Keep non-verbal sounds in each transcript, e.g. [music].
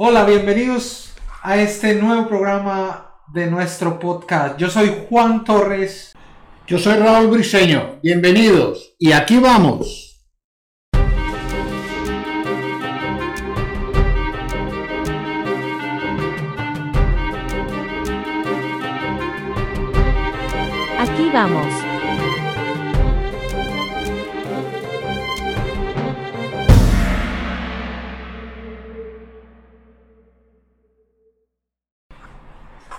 Hola, bienvenidos a este nuevo programa de nuestro podcast. Yo soy Juan Torres. Yo soy Raúl Briseño. Bienvenidos. Y aquí vamos. Aquí vamos.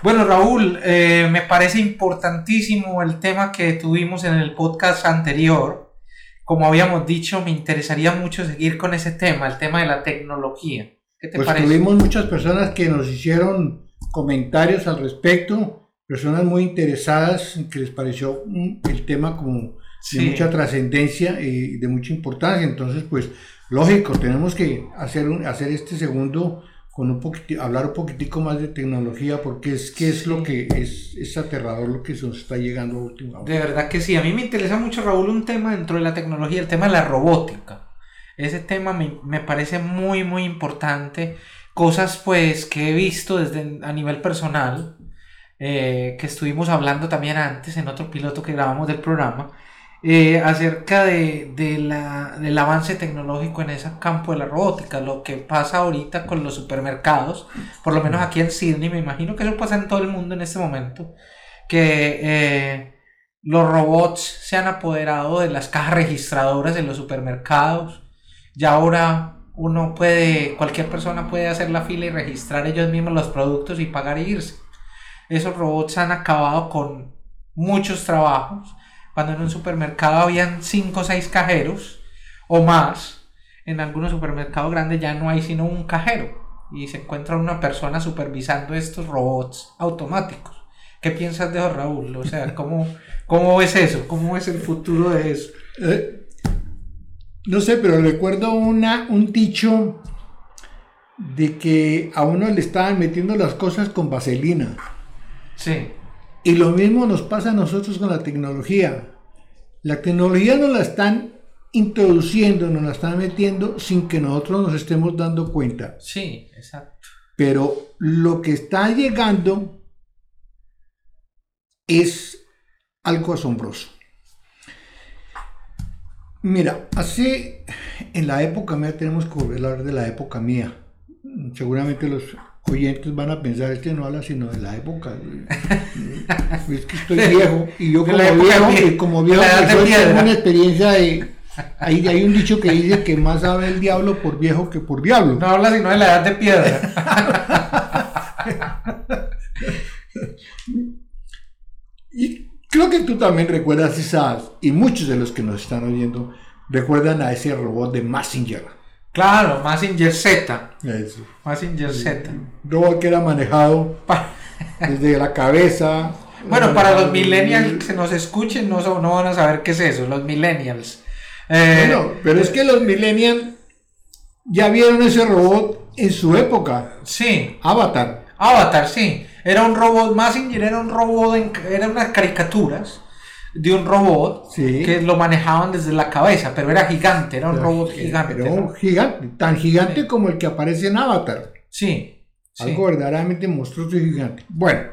Bueno, Raúl, eh, me parece importantísimo el tema que tuvimos en el podcast anterior. Como habíamos dicho, me interesaría mucho seguir con ese tema, el tema de la tecnología. ¿Qué te pues parece? Tuvimos muchas personas que nos hicieron comentarios al respecto, personas muy interesadas que les pareció el tema como de mucha trascendencia y de mucha importancia. Entonces, pues, lógico, tenemos que hacer, un, hacer este segundo con un poquito, hablar un poquitico más de tecnología, porque es que es lo que es, es aterrador lo que se nos está llegando últimamente. De verdad que sí, a mí me interesa mucho, Raúl, un tema dentro de la tecnología, el tema de la robótica. Ese tema me, me parece muy, muy importante. Cosas pues que he visto desde a nivel personal, eh, que estuvimos hablando también antes en otro piloto que grabamos del programa, eh, acerca de, del avance tecnológico en ese campo de la robótica, lo que pasa ahorita con los supermercados, por lo menos aquí en Sydney, me imagino que eso pasa en todo el mundo en este momento, que eh, los robots se han apoderado de las cajas registradoras en los supermercados, y ahora uno puede, cualquier persona puede hacer la fila y registrar ellos mismos los productos y pagar e irse. Esos robots han acabado con muchos trabajos cuando en un supermercado habían 5 o 6 cajeros o más, en algunos supermercados grandes ya no hay sino un cajero y se encuentra una persona supervisando estos robots automáticos. ¿Qué piensas de eso, Raúl? O sea, ¿cómo, cómo ves eso? ¿Cómo es el futuro de eso? Eh, no sé, pero recuerdo una, un dicho de que a uno le estaban metiendo las cosas con vaselina. Sí. Y lo mismo nos pasa a nosotros con la tecnología. La tecnología nos la están introduciendo, nos la están metiendo sin que nosotros nos estemos dando cuenta. Sí, exacto. Pero lo que está llegando es algo asombroso. Mira, así en la época mía tenemos que volver a hablar de la época mía. Seguramente los oyentes van a pensar, este no habla sino de la época. es que estoy viejo y yo [laughs] como viejo, y como viejo tengo una experiencia de... Hay, hay un dicho que dice que más sabe el diablo por viejo que por diablo. No habla sino de la edad de piedra. [laughs] y creo que tú también recuerdas esas, y muchos de los que nos están oyendo recuerdan a ese robot de Massinger Claro, Massinger Z. Eso. Massinger Z. Robot que era manejado desde la cabeza. Bueno, para los millennials que nos escuchen, no, no van a saber qué es eso, los millennials. Eh, bueno, pero es que los millennials ya vieron ese robot en su época. Sí. Avatar. Avatar, sí. Era un robot, Massinger era un robot, en, eran unas caricaturas de un robot que lo manejaban desde la cabeza, pero era gigante, era un robot gigante. Era un gigante, tan gigante como el que aparece en Avatar. Sí. Algo verdaderamente monstruoso y gigante. Bueno,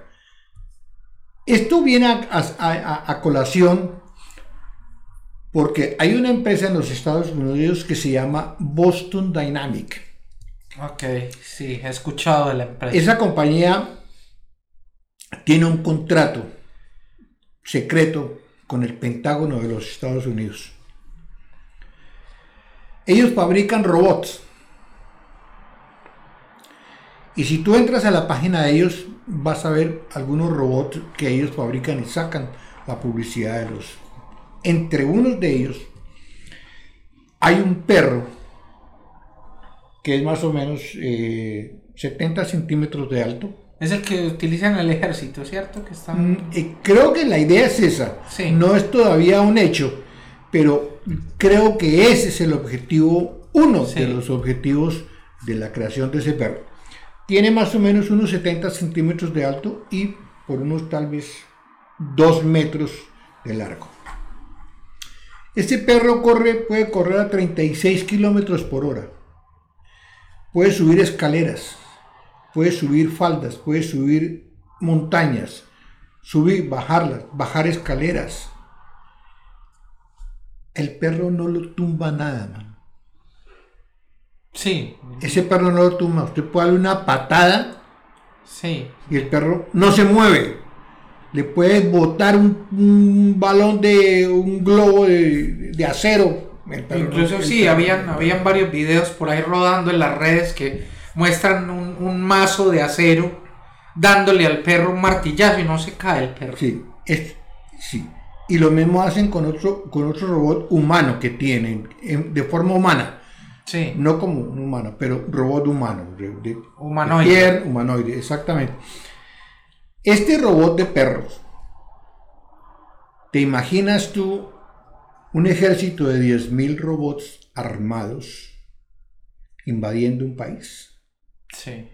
esto viene a, colación porque hay una empresa en los Estados Unidos que se llama Boston Dynamic. Ok, sí, he escuchado de la empresa. Esa compañía tiene un contrato secreto con el Pentágono de los Estados Unidos. Ellos fabrican robots. Y si tú entras a la página de ellos, vas a ver algunos robots que ellos fabrican y sacan la publicidad de los. Entre unos de ellos hay un perro que es más o menos 70 eh, centímetros de alto es el que utilizan el ejército, ¿cierto? Que mm, eh, creo que la idea es esa. No es todavía un hecho, pero creo que ese es el objetivo, uno de los objetivos de la creación de ese perro. Tiene más o menos unos 70 centímetros de alto y por unos tal vez 2 metros de largo. Este perro corre, puede correr a 36 kilómetros por hora. Puede subir escaleras puede subir faldas, puede subir montañas, subir, bajarlas, bajar escaleras. El perro no lo tumba nada, man. Sí. Ese perro no lo tumba. Usted puede darle una patada Sí. y el perro no se mueve. Le puede botar un, un balón de un globo de, de acero. El perro no- Incluso el sí, perro habían, no- habían varios videos por ahí rodando en las redes que muestran un, un mazo de acero dándole al perro un martillazo y no se cae el perro. Sí, es, sí. Y lo mismo hacen con otro, con otro robot humano que tienen, en- de forma humana. Sí. No como un humano, pero robot humano. de- de- Humanoide. de piel, humanoide, exactamente. Este robot de perros, ¿te imaginas tú un ejército de 10.000 robots armados invadiendo un país? Sí.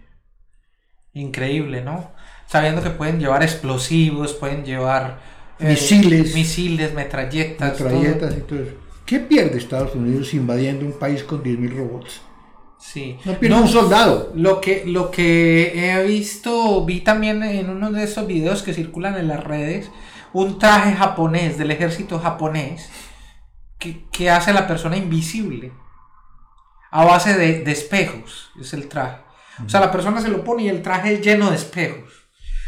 Increíble, ¿no? Sabiendo que pueden llevar explosivos, pueden llevar eh, Misiles. misiles, metralletas, todo. Metralletas y todo eso. ¿Qué pierde Estados Unidos invadiendo un país con 10.000 robots? Sí. No pierde un soldado. Lo que, lo que he visto, vi también en uno de esos videos que circulan en las redes, un traje japonés del ejército japonés que, que hace a la persona invisible a base de, de espejos, es el traje. O sea, la persona se lo pone y el traje es lleno de espejos.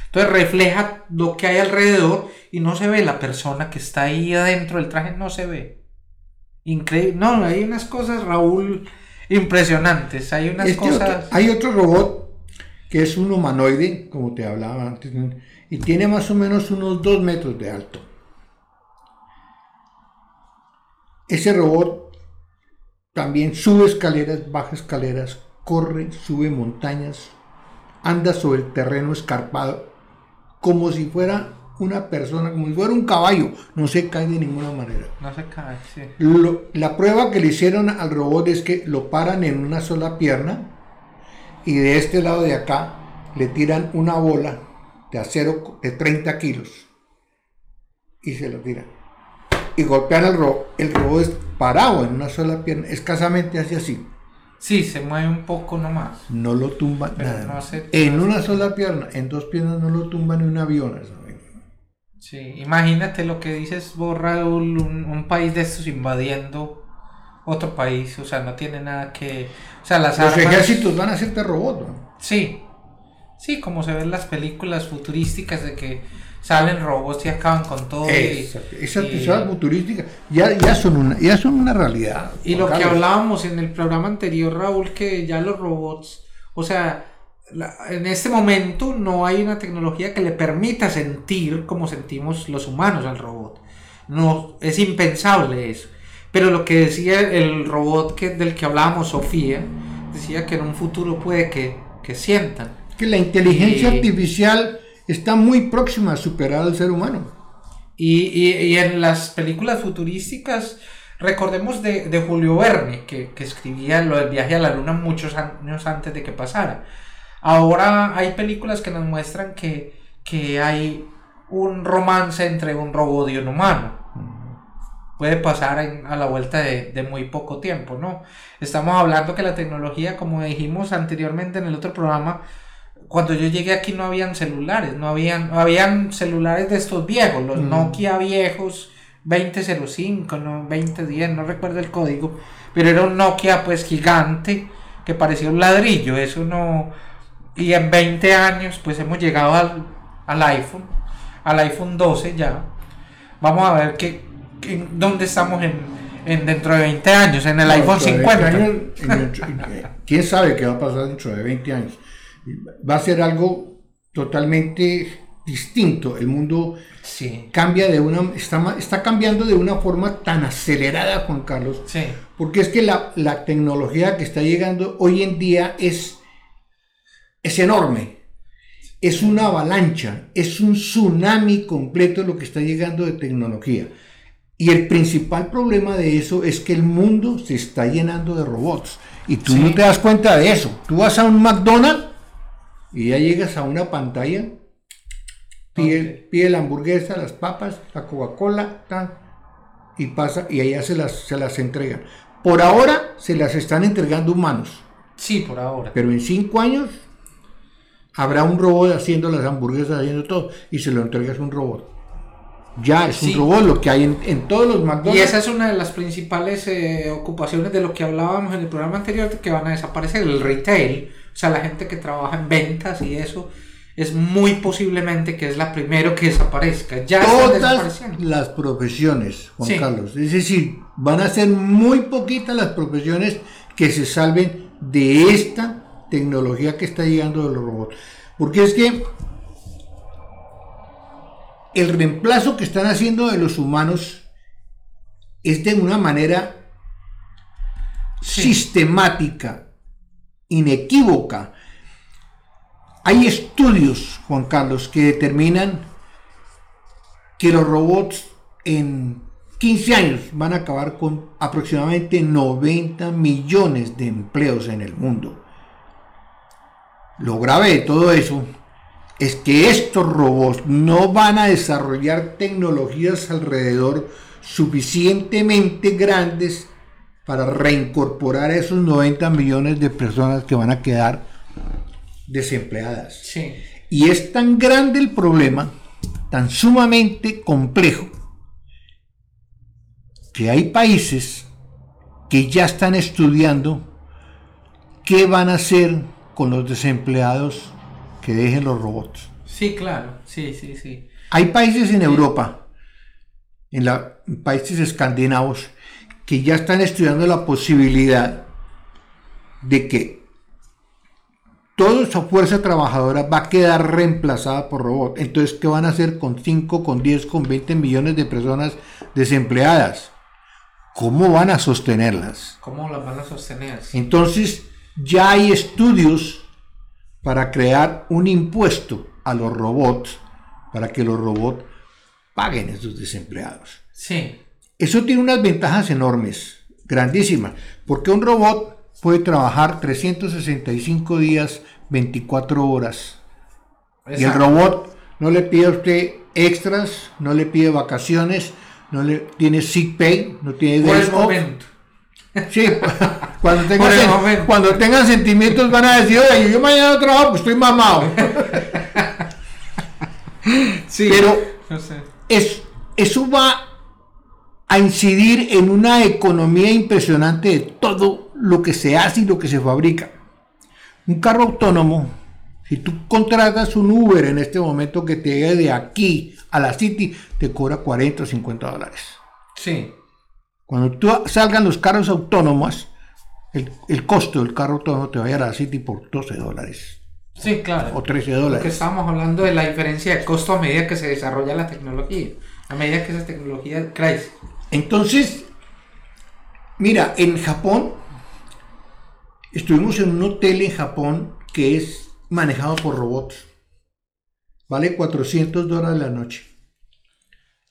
Entonces refleja lo que hay alrededor y no se ve la persona que está ahí adentro del traje, no se ve. Increíble. No, hay unas cosas, Raúl, impresionantes. Hay unas Este cosas... otro- hay otro robot que es un humanoide, como te hablaba antes, y tiene más o menos unos 2 metros de alto. Ese robot también sube escaleras, baja escaleras, corre, sube montañas, anda sobre el terreno escarpado, como si fuera una persona, como si fuera un caballo, no se cae de ninguna manera. No se cae, sí. Lo- la prueba que le hicieron al robot es que lo paran en una sola pierna y de este lado de acá le tiran una bola de acero de 30 kilos y se lo tiran. Y golpean al robot. El robot es parado en una sola pierna, escasamente hace así. Sí, se mueve un poco nomás. No lo tumba Pero nada. no en una sola pierna, en dos piernas no lo tumba ni un avión. Sí, imagínate lo que dices Raúl, un, un país de estos invadiendo otro país, o sea, no tiene nada que... O sea, las Los armas... ejércitos van a hacerte robot. ¿no? Sí, sí, como se ven en las películas futurísticas de que salen robots y acaban con todo. y- Exacto. Esas y- pisadas futurísticas ya, ya, son una, ya son una realidad. Y lo que hablábamos en el programa anterior, Raúl, que ya los robots, o sea, la- en este momento no hay una tecnología que le permita sentir como sentimos los humanos al robot. No, es impensable eso. Pero lo que decía el robot que, del que hablábamos, Sofía, decía que en un futuro puede que, que sientan. que la inteligencia Y- artificial está muy próxima a superar al ser humano. Y, y- en las películas futurísticas, recordemos de, de Julio Verne, que, que escribía lo del viaje a la luna muchos años antes de que pasara. Ahora hay películas que nos muestran que, que hay un romance entre un robot y un humano. Puede pasar en- a la vuelta de, de muy poco tiempo, ¿no? Estamos hablando que la tecnología, como dijimos anteriormente en el otro programa, cuando yo llegué aquí no habían celulares, no habían, habían celulares de estos viejos, los Mm. Nokia viejos, 2005, no, 2010, no recuerdo el código, pero era un Nokia pues gigante que parecía un ladrillo, eso no... Y en 20 años pues hemos llegado al, al iPhone, al iPhone 12 ya. Vamos a ver qué, qué- dónde estamos en, en dentro de 20 años, en el iPhone Dentro de 20 50. años, en en- ¿Quién sabe qué va a pasar dentro de 20 años? Va a ser algo totalmente distinto. El mundo Sí, cambia de una, está, está cambiando de una forma tan acelerada, Juan Carlos, sí. porque es que la, la tecnología que está llegando hoy en día es, es enorme. Es una avalancha, es un tsunami completo lo que está llegando de tecnología. Y el principal problema de eso es que el mundo se está llenando de robots. Y tú Sí. no te das cuenta de eso. Tú vas a un McDonald's y ya llegas a una pantalla, pide, pide la hamburguesa, las papas, la Coca-Cola, y pasa, y allá se las, se las entregan. Por ahora se las están entregando humanos, Sí, por ahora. pero en cinco años habrá un robot haciendo las hamburguesas, haciendo todo, y se lo entregas a un robot. Ya es un robot lo que hay en, todos los McDonald's. Y esa es una de las principales eh, ocupaciones de lo que hablábamos en el programa anterior, que van a desaparecer, el retail, o sea, la gente que trabaja en ventas y eso, es muy posiblemente que es la primero que desaparezca. Ya Todas las profesiones, Juan Carlos. Es decir, van a ser muy poquitas las profesiones que se salven de esta tecnología que está llegando de los robots. Porque es que el reemplazo que están haciendo de los humanos es de una manera sistemática, inequívoca. Hay estudios, Juan Carlos, que determinan que los robots en 15 años van a acabar con aproximadamente 90 millones de empleos en el mundo. Lo grave de todo eso es que estos robots no van a desarrollar tecnologías alrededor suficientemente grandes para reincorporar a esos 90 millones de personas que van a quedar desempleadas. Y es tan grande el problema, tan sumamente complejo, que hay países que ya están estudiando qué van a hacer con los desempleados que dejen los robots. Sí, claro, sí, sí, sí. Hay países en Europa, en la, países escandinavos, que ya están estudiando la posibilidad de que toda esa fuerza trabajadora va a quedar reemplazada por robots. Entonces, ¿qué van a hacer con 5, con 10, con 20 millones de personas desempleadas? ¿Cómo van a sostenerlas? ¿Cómo las van a sostener? Entonces, ya hay estudios para crear un impuesto a los robots para que los robots paguen a esos desempleados. Sí. Eso tiene unas ventajas enormes, grandísimas, porque un robot puede trabajar 365 días, 24 horas. Y el robot no le pide a usted extras, no le pide vacaciones, no le tiene sick pay, no tiene Por el momento. Sí, [laughs] cuando tengan, cuando tengan sentimientos van a decir, oye, yo mañana trabajo, pues estoy mamado. [laughs] sí, Pero es, eso va a incidir en una economía impresionante de todo lo que se hace y lo que se fabrica. Un carro autónomo, si tú contratas un Uber en este momento que te llegue de aquí a la City, te cobra 40 o 50 dólares. Sí. Cuando tú salgan los carros autónomos, el, costo del carro autónomo te va a ir a la City por 12 dólares. Sí, claro. O 13 dólares. Porque estamos hablando de la diferencia de costo a medida que se desarrolla la tecnología, a medida que esa tecnología crece. Entonces, mira, en Japón, estuvimos en un hotel en Japón que es manejado por robots. Vale 400 dólares la noche.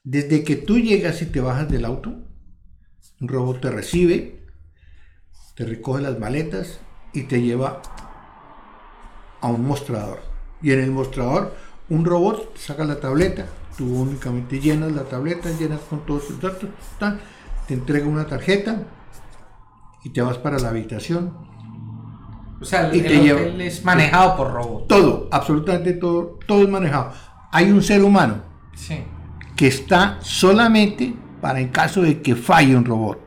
Desde que tú llegas y te bajas del auto, un robot te recibe, te recoge las maletas y te lleva a un mostrador. Y en el mostrador, un robot saca la tableta, tú únicamente llenas la tableta, llenas con todos tus datos, te entrega una tarjeta y te vas para la habitación. O sea, el, hotel es manejado por robot. Todo, absolutamente todo, todo es manejado. Hay un ser humano que está solamente para en caso de que falle un robot.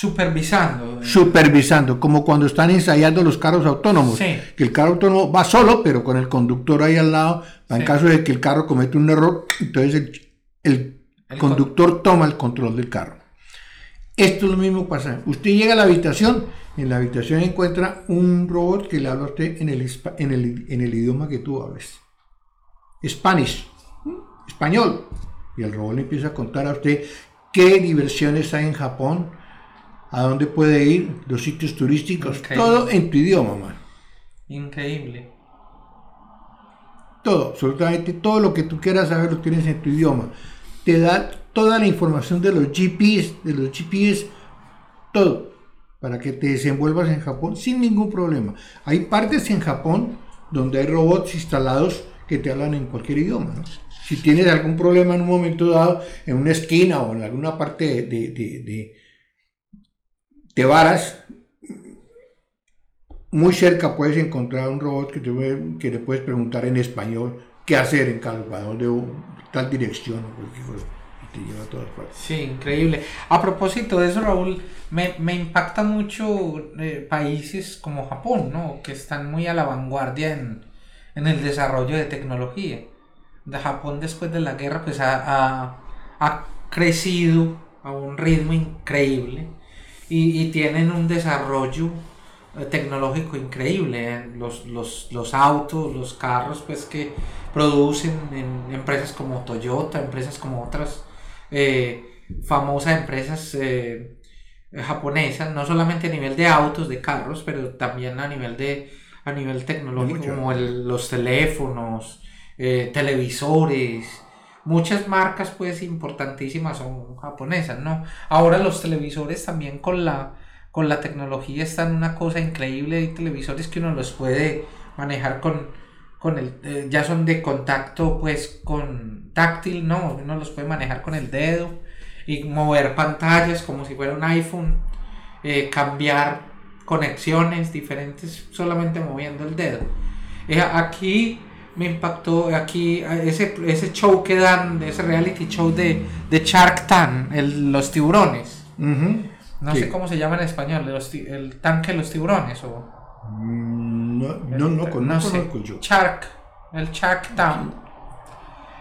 Supervisando. Supervisando, como cuando están ensayando los carros autónomos. Que el carro autónomo va solo, pero con el conductor ahí al lado, para en caso de que el carro cometa un error, entonces el, conductor toma el control del carro. Esto es lo mismo pasa. Usted llega a la habitación, en la habitación encuentra un robot que le habla a usted en el, en el, en el idioma que tú hables. Spanish, español. Y el robot le empieza a contar a usted qué diversiones hay en Japón, a dónde puede ir, los sitios turísticos, todo en tu idioma, man. Increíble. Todo, absolutamente todo lo que tú quieras saber lo tienes en tu idioma. Te da toda la información de los GPS, de los GPS, todo, para que te desenvuelvas en Japón sin ningún problema. Hay partes en Japón donde hay robots instalados que te hablan en cualquier idioma. ¿no? Si tienes algún problema en un momento dado, en una esquina o en alguna parte de, de, de, varas, muy cerca puedes encontrar un robot que, te, que le puedes preguntar en español qué hacer en Calvador de tal dirección y te lleva a todas partes. Sí, increíble. A propósito de eso, Raúl, me, me impacta mucho eh, países como Japón, ¿no? Que están muy a la vanguardia en, en el desarrollo de tecnología. De Japón después de la guerra pues ha, ha, ha crecido a un ritmo increíble y, y tienen un desarrollo eh, tecnológico increíble. Los, los, los, autos, los carros, pues que producen en empresas como Toyota, empresas como otras eh, famosas empresas eh, japonesas, no solamente a nivel de autos, de carros, pero también a nivel de a nivel tecnológico, como el, los teléfonos, eh, televisores. Muchas marcas pues importantísimas son japonesas, ¿no? Ahora los televisores también con la con la tecnología están una cosa increíble. Hay televisores que uno los puede manejar con, con el, eh, ya son de contacto pues con táctil, no, uno los puede manejar con el dedo y mover pantallas como si fuera un iPhone, eh, cambiar conexiones diferentes solamente moviendo el dedo. Eh, aquí me impactó aquí ese, ese show que dan, ese reality show de, de Shark Tank, el, los tiburones. No sé cómo se llama en español, el tanque de los tiburones o... No, no, no, no, conozco yo. Shark, el Shark Tank.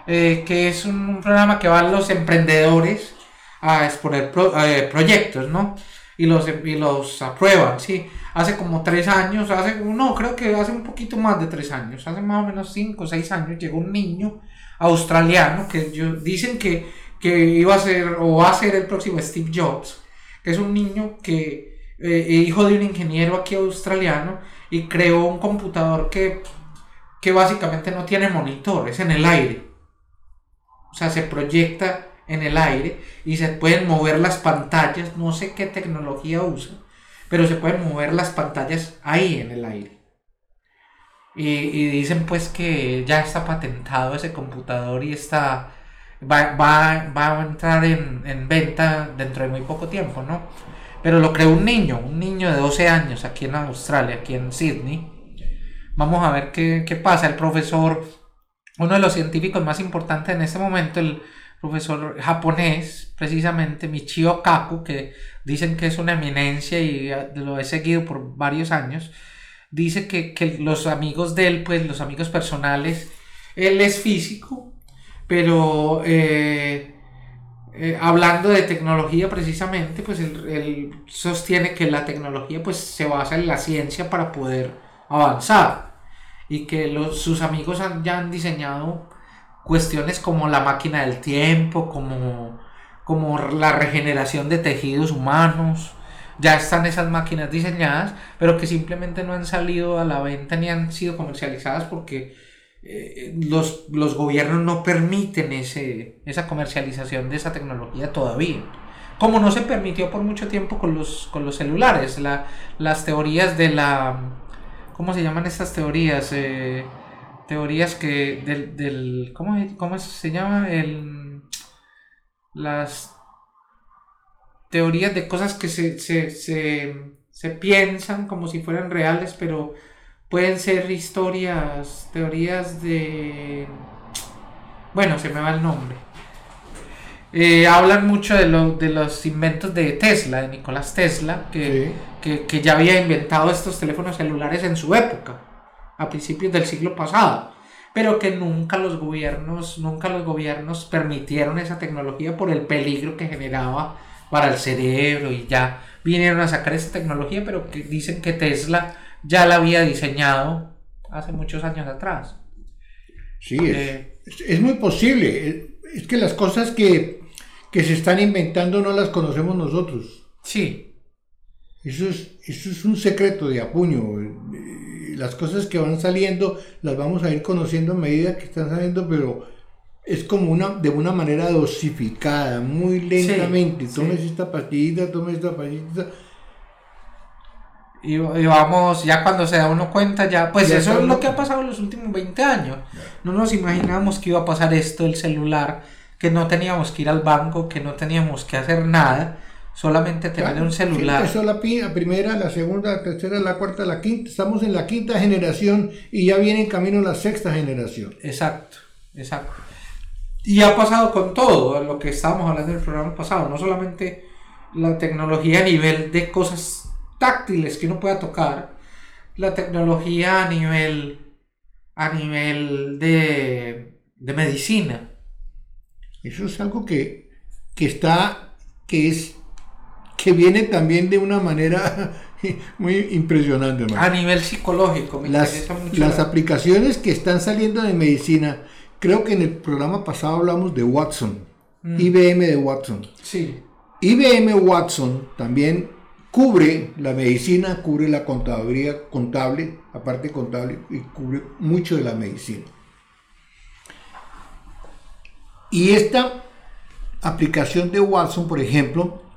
Eh, que es un programa que van los emprendedores a exponer eh, proyectos, ¿no? Y los, y los aprueban, ¿sí? Hace como tres años, hace, no, creo que hace un poquito más de tres años, hace más o menos cinco o seis años, llegó un niño australiano que yo, dicen que, que iba a ser o va a ser el próximo Steve Jobs que es un niño que, eh, hijo de un ingeniero aquí australiano, y creó un computador que, que básicamente no tiene monitor, es en el aire. O sea, se proyecta en el aire y se pueden mover las pantallas, no sé qué tecnología usa, pero se pueden mover las pantallas ahí en el aire. Y, dicen pues que ya está patentado ese computador y está va, va, va a entrar en, en, venta dentro de muy poco tiempo, ¿no? Pero lo creó un niño, un niño de 12 años aquí en Australia, aquí en Sydney. Vamos a ver qué, qué pasa. El profesor, uno de los científicos más importantes en este momento, el profesor japonés, precisamente Michio Kaku, que dicen que es una eminencia y lo he seguido por varios años, dice que, que los amigos de él, pues los amigos personales, él es físico, pero eh, eh, hablando de tecnología precisamente, pues él, sostiene que la tecnología pues se basa en la ciencia para poder avanzar y que los, sus amigos han, ya han diseñado cuestiones como la máquina del tiempo, como, como la regeneración de tejidos humanos, ya están esas máquinas diseñadas, pero que simplemente no han salido a la venta ni han sido comercializadas porque eh, los, los, gobiernos no permiten ese, esa comercialización de esa tecnología todavía. Como no se permitió por mucho tiempo con los, con los celulares, la, las teorías de la... ¿Cómo se llaman estas teorías? Eh, teorías que del... del ¿cómo, ¿Cómo se llama? El, las teorías de cosas que se, se, se, se piensan como si fueran reales, pero Pueden ser historias, teorías de... Bueno, se me va el nombre. Eh, hablan mucho de, de, los inventos de Tesla, de Nicolás Tesla, que, que, ya había inventado estos teléfonos celulares en su época, a principios del siglo pasado, pero que nunca los gobiernos, nunca los gobiernos permitieron esa tecnología por el peligro que generaba para el cerebro y ya vinieron a sacar esa tecnología, pero que dicen que Tesla ya la había diseñado hace muchos años atrás. Sí, es, eh, muy posible. Es que las cosas que, se están inventando no las conocemos nosotros. Sí. Eso es, eso es un secreto de apuño. Las cosas que van saliendo las vamos a ir conociendo a medida que están saliendo, pero es como una de una manera dosificada, muy lentamente. tomes esta pastillita, tomes esta pastillita y, vamos, ya cuando se da uno cuenta, ya, pues eso es lo que ha pasado en los últimos 20 años. No nos imaginamos que iba a pasar esto, el celular, que no teníamos que ir al banco, que no teníamos que hacer nada, solamente tener un celular. La, la primera, la segunda, la tercera, la cuarta, la quinta. Estamos en la quinta generación y ya viene en camino la sexta generación. Exacto, exacto. Y ha pasado con todo lo que estábamos hablando en el programa pasado, no solamente la tecnología a nivel de cosas táctiles que uno pueda tocar, la tecnología a nivel a nivel de, de medicina. Eso es algo que, que está, que es, que viene también de una manera [laughs] muy impresionante. A nivel psicológico, me las, las aplicaciones que están saliendo de medicina, creo que en el programa pasado hablamos de Watson, mm. IBM de Watson. Sí. IBM Watson también cubre la medicina, cubre la contaduría contable, aparte contable, y cubre mucho de la medicina. Y esta aplicación de Watson, por ejemplo,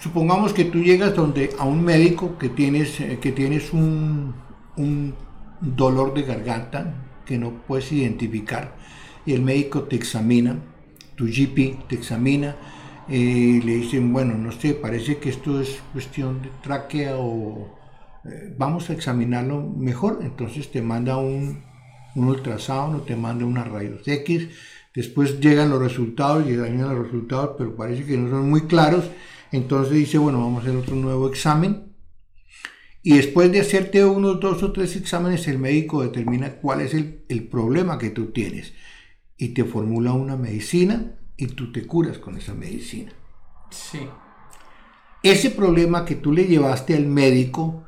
supongamos que tú llegas donde a un médico que tienes, eh, que tienes un, un dolor de garganta que no puedes identificar y el médico te examina, tu GP te examina y le dicen, bueno, no sé, parece que esto es cuestión de tráquea o eh, vamos a examinarlo mejor, entonces te manda un, un ultrasonido, te manda unas rayos X, después llegan los resultados, llegan los resultados, pero parece que no son muy claros, entonces dice, bueno, vamos a hacer otro nuevo examen, y después de hacerte unos dos o tres exámenes, el médico determina cuál es el, el problema que tú tienes y te formula una medicina y tú te curas con esa medicina. Sí. Ese problema que tú le llevaste al médico,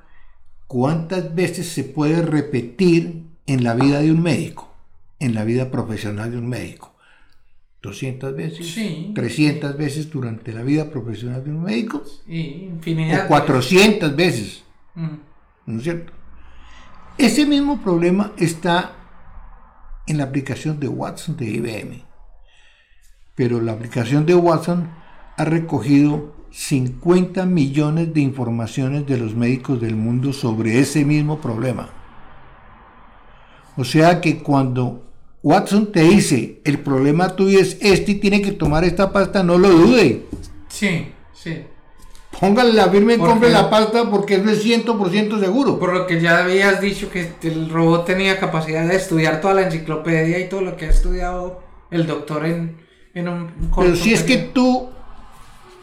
¿cuántas veces se puede repetir en la vida de un médico? En la vida profesional de un médico. 200 veces, sí, 300 veces durante la vida profesional de un médico, infinidad o 400 veces, ¿no es cierto? Ese mismo problema está en la aplicación de Watson de IBM pero la aplicación de Watson ha recogido 50 millones de informaciones de los médicos del mundo sobre ese mismo problema. O sea que cuando Watson te dice, el problema tuyo es este y tiene que tomar esta pasta, no lo dude. Sí, sí. Póngale la firma y compre la pasta porque es es 100% seguro. Por lo que ya habías dicho que el robot tenía capacidad de estudiar toda la enciclopedia y todo lo que ha estudiado el doctor en, pero si es que tú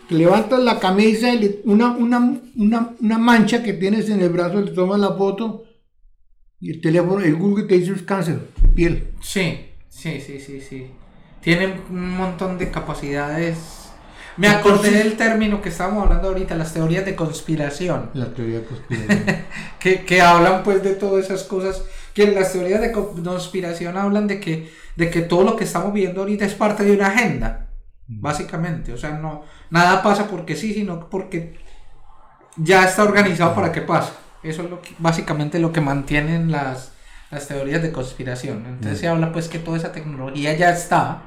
levantas la camisa y una, una, mancha que tienes en el brazo, le tomas la foto y el teléfono, el Google te dice es cáncer piel. Sí, sí, sí, sí, sí. Tienen un montón de capacidades. Me acordé del término que estábamos hablando ahorita, las teorías de conspiración. La teoría de conspiración. [laughs] que, que hablan pues de todas esas cosas. Que las teorías de conspiración hablan de que de que todo lo que estamos viendo ahorita es parte de una agenda, básicamente. O sea, no, nada pasa porque sí, sino porque ya está organizado para que pase. Eso es lo que, básicamente lo que mantienen las, las teorías de conspiración. Entonces se habla pues que toda esa tecnología ya está,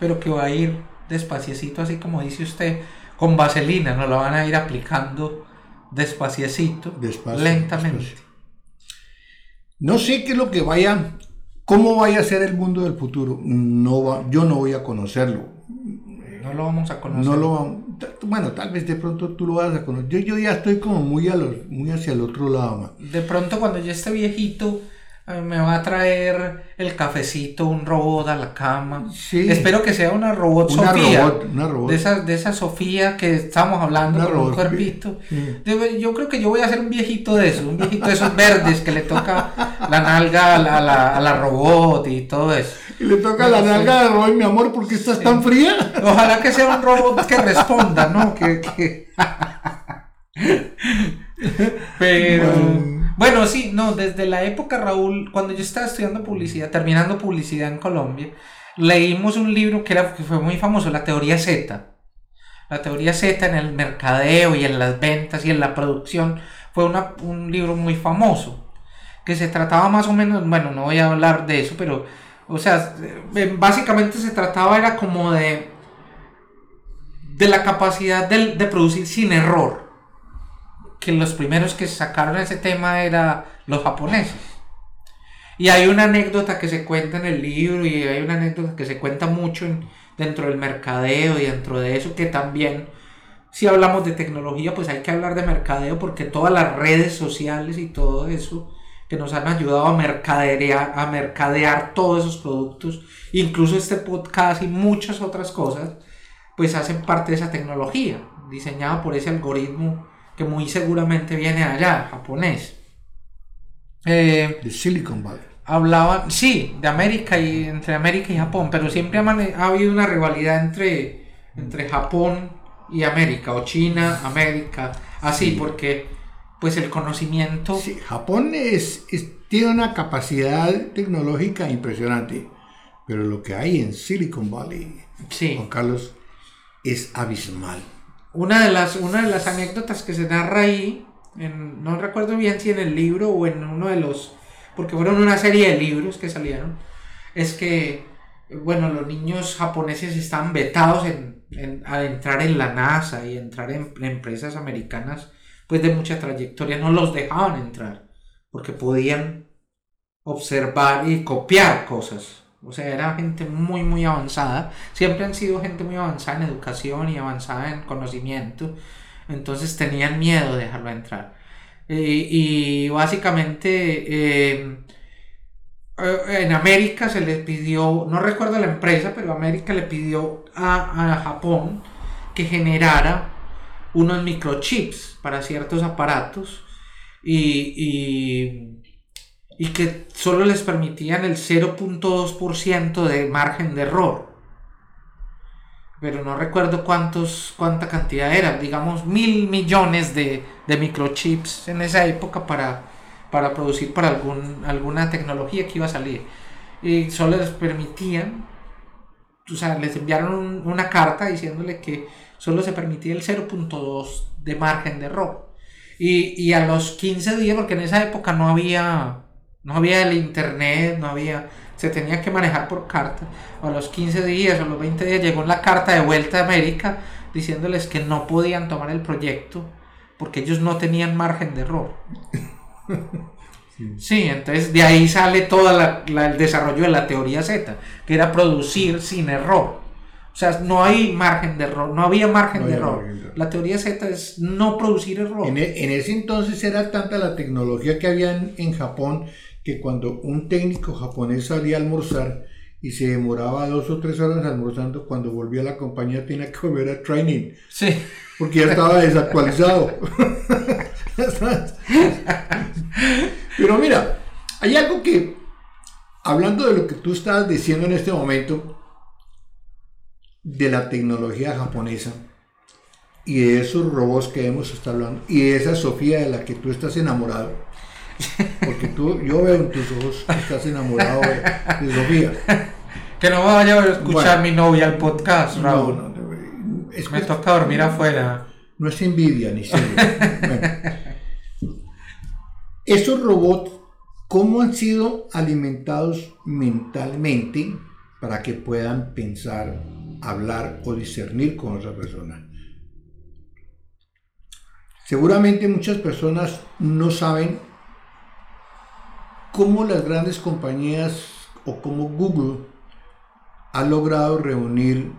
pero que va a ir despaciecito, así como dice usted, con vaselina, no la van a ir aplicando despaciecito, lentamente. No sé qué es lo que vaya ¿Cómo vaya a ser el mundo del futuro? No va, yo no voy a conocerlo. No lo vamos a conocer. No lo bueno, tal vez de pronto tú lo vas a conocer. Yo, yo ya estoy como muy, a los, muy hacia el otro lado. De pronto cuando yo esté viejito, me va a traer el cafecito, un robot a la cama. Sí. Espero que sea una robot una Sofía. Robot, una robot. De esa, de esa Sofía que estamos hablando con un cuerpito. Yo creo que yo voy a hacer un viejito de esos, un viejito de esos verdes que le toca la nalga a la, a la, robot y todo eso. Y le toca la nalga de robot, mi amor, porque estás tan fría? Ojalá que sea un robot que responda, ¿no? Que, que... Pero... Bueno, sí, no, desde la época, Raúl, cuando yo estaba estudiando publicidad, terminando publicidad en Colombia, leímos un libro que, era, que fue muy famoso, la teoría Z. La teoría Z en el mercadeo y en las ventas y en la producción fue un libro muy famoso, que se trataba más o menos, bueno, no voy a hablar de eso, pero, o sea, eh, básicamente se trataba, era como de, de la capacidad de producir sin error que los primeros que sacaron ese tema eran los japoneses. Y hay una anécdota que se cuenta en el libro y hay una anécdota que se cuenta mucho en dentro del mercadeo y dentro de eso que también si hablamos de tecnología pues hay que hablar de mercadeo porque todas las redes sociales y todo eso que nos han ayudado a mercadear, a mercadear todos esos productos, incluso este podcast y muchas otras cosas, pues hacen parte de esa tecnología, diseñada por ese algoritmo que muy seguramente viene allá, japonés. Eh, de Silicon Valley. Hablaban, sí, de América y entre América y Japón, pero siempre ha, habido una rivalidad entre, entre Japón y América, o China, América, así, porque pues el conocimiento. Sí, Japón es, tiene una capacidad tecnológica impresionante, pero lo que hay en Silicon Valley, sí. Juan Carlos, es abismal. Una de las, una de las anécdotas que se narra ahí, en, no recuerdo bien si en el libro o en uno de los, porque fueron una serie de libros que salieron, es que, bueno, los niños japoneses están vetados en, a entrar en la NASA y entrar en empresas americanas pues de mucha trayectoria, no los dejaban entrar, porque podían observar y copiar cosas. O sea, era gente muy, muy avanzada. Siempre han sido gente muy avanzada en educación y avanzada en conocimiento. Entonces tenían miedo de dejarlo entrar. y básicamente eh, eh, en América se les pidió, no recuerdo la empresa, pero América le pidió a, a Japón que generara unos microchips para ciertos aparatos y, que solo les permitían el 0.2% de margen de error. Pero no recuerdo cuántos, cuánta cantidad era, digamos mil millones de, de microchips en esa época para, para producir para algún, alguna tecnología que iba a salir. Y solo les permitían, o sea, les enviaron una carta diciéndole que solo se permitía el 0.2 de margen de error. Y, a los 15 días, porque en esa época no había, no había el internet, no había, se tenía que manejar por carta. A los 15 días o los 20 días llegó la carta de vuelta a América diciéndoles que no podían tomar el proyecto porque ellos no tenían margen de error. [laughs] Sí, entonces de ahí sale todo el desarrollo de la teoría Z, que era producir sin error. O sea, no hay margen de error, no había margen de error. La teoría Z es no producir error. E, en, ese entonces era tanta la tecnología que había en, Japón que cuando un técnico japonés salía a almorzar y se demoraba dos o tres horas almorzando, cuando volvía a la compañía tenía que volver a training. Sí. Porque ya estaba desactualizado. Pero mira, hay algo que, hablando de lo que tú estabas diciendo en este momento, de la tecnología japonesa y de esos robots que hemos estado hablando y de esa Sofía de la que tú estás enamorado. Porque tú, yo veo en tus ojos que estás enamorado de, Sofía. Que no vaya a escuchar mi novia el podcast, Raúl. No, Me toca dormir afuera. No es envidia ni serio. Esos robots, ¿cómo han sido alimentados mentalmente para que puedan pensar hablar o discernir con otra persona. Seguramente muchas personas no saben cómo las grandes compañías o cómo Google ha logrado reunir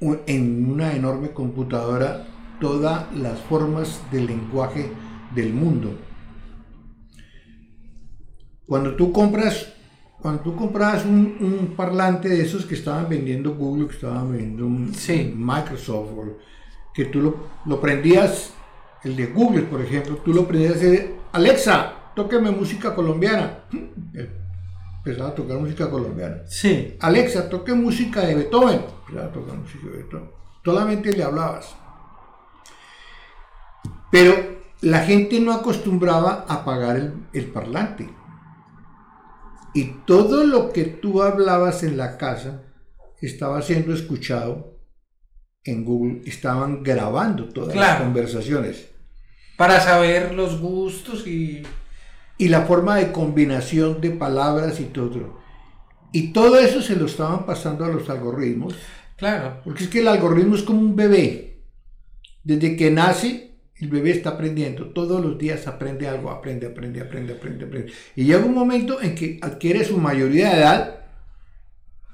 en una enorme computadora todas las formas del lenguaje del mundo. Cuando tú compras cuando tú comprabas un, parlante de esos que estaban vendiendo Google, que estaban vendiendo Microsoft, que tú lo, prendías, el de Google, por ejemplo, tú lo prendías y decías, Alexa, tóqueme música colombiana. Empezaba a tocar música colombiana. Sí. Alexa, toque música de Beethoven. Empezaba a tocar música de Beethoven. Solamente le hablabas. Pero la gente no acostumbraba a apagar el, el parlante y todo lo que tú hablabas en la casa estaba siendo escuchado en Google, estaban grabando todas las conversaciones. Para saber los gustos y... Y la forma de combinación de palabras y todo. Y todo eso se lo estaban pasando a los algoritmos. Claro. Porque es que el algoritmo es como un bebé. Desde que nace, el bebé está aprendiendo, todos los días aprende algo, aprende, aprende, aprende, aprende, aprende. Y llega un momento en que adquiere su mayoría de edad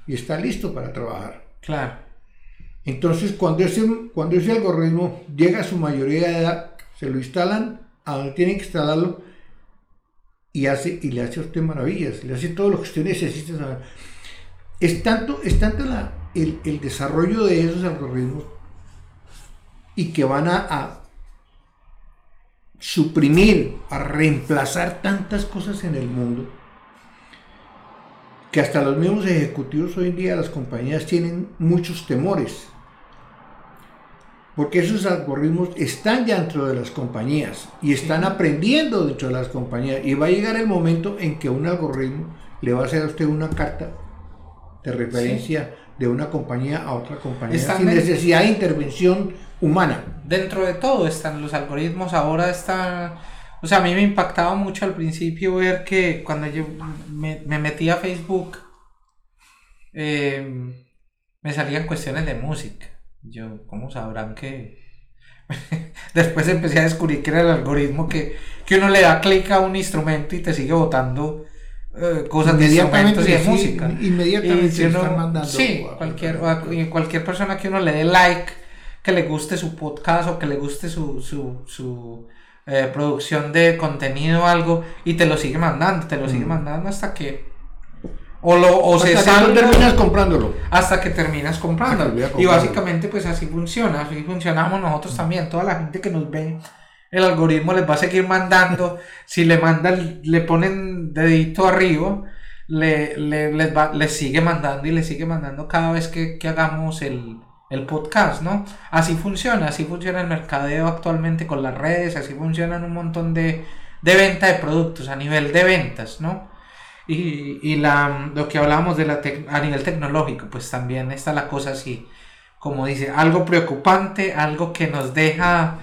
y está listo para trabajar. Claro. Entonces, cuando ese, cuando ese algoritmo llega a su mayoría de edad, se lo instalan a donde tienen que instalarlo y, hace, y le hace a usted maravillas, le hace todo lo que usted necesita. Es tanto, es tanto la, el, el desarrollo de esos algoritmos y que van a, a suprimir, a reemplazar tantas cosas en el mundo, que hasta los mismos ejecutivos hoy en día, las compañías tienen muchos temores. Porque esos algoritmos están ya dentro de las compañías y están aprendiendo dentro de las compañías. Y va a llegar el momento en que un algoritmo le va a hacer a usted una carta de referencia de una compañía a otra compañía sin necesidad de intervención humana. Dentro de todo están los algoritmos, ahora están... O sea, a mí me impactaba mucho al principio ver que cuando yo me, me metí a Facebook, eh, me salían cuestiones de música. Yo, ¿cómo sabrán que...? [laughs] Después empecé a descubrir que era el algoritmo que, que uno le da clic a un instrumento y te sigue votando eh, cosas de instrumentos y de música. Inmediatamente se están mandando. Sí, cualquier, cualquier persona que uno le dé like, que le guste su podcast o que le guste su, su, su eh, producción de contenido o algo y te lo sigue mandando, te lo sigue mm. mandando hasta que o, lo, o se sale terminas comprándolo. Hasta que terminas comprándolo. Y básicamente pues así funciona, así funcionamos nosotros también, toda la gente que nos ve, el algoritmo les va a seguir mandando, [laughs] si le mandan, le ponen dedito arriba, le, le, les, va, les sigue mandando y le sigue mandando cada vez que, que hagamos el, el podcast, ¿no? Así funciona, así funciona el mercadeo actualmente con las redes, así funcionan un montón de, de venta de productos a nivel de ventas, ¿no? Y, la, lo que hablábamos de la a nivel tecnológico, pues también está la cosa así, como dice, algo preocupante, algo que nos deja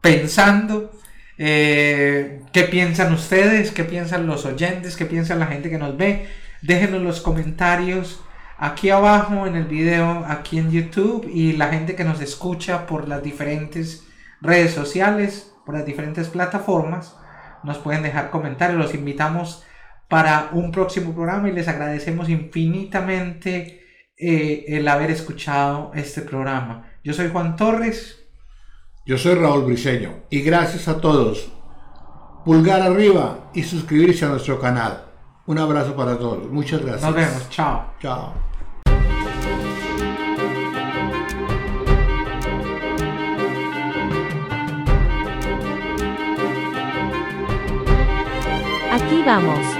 pensando. Eh, ¿Qué piensan ustedes? ¿Qué piensan los oyentes? ¿Qué piensa la gente que nos ve? Déjenos los comentarios aquí abajo en el video, aquí en YouTube y la gente que nos escucha por las diferentes redes sociales, por las diferentes plataformas, nos pueden dejar comentarios. Los invitamos para un próximo programa y les agradecemos infinitamente eh, el haber escuchado este programa. Yo soy Juan Torres. Yo soy Raúl Briseño y gracias a todos. Pulgar arriba y suscribirse a nuestro canal. Un abrazo para todos. Muchas gracias. Nos vemos. Chao. Chao. Aquí vamos.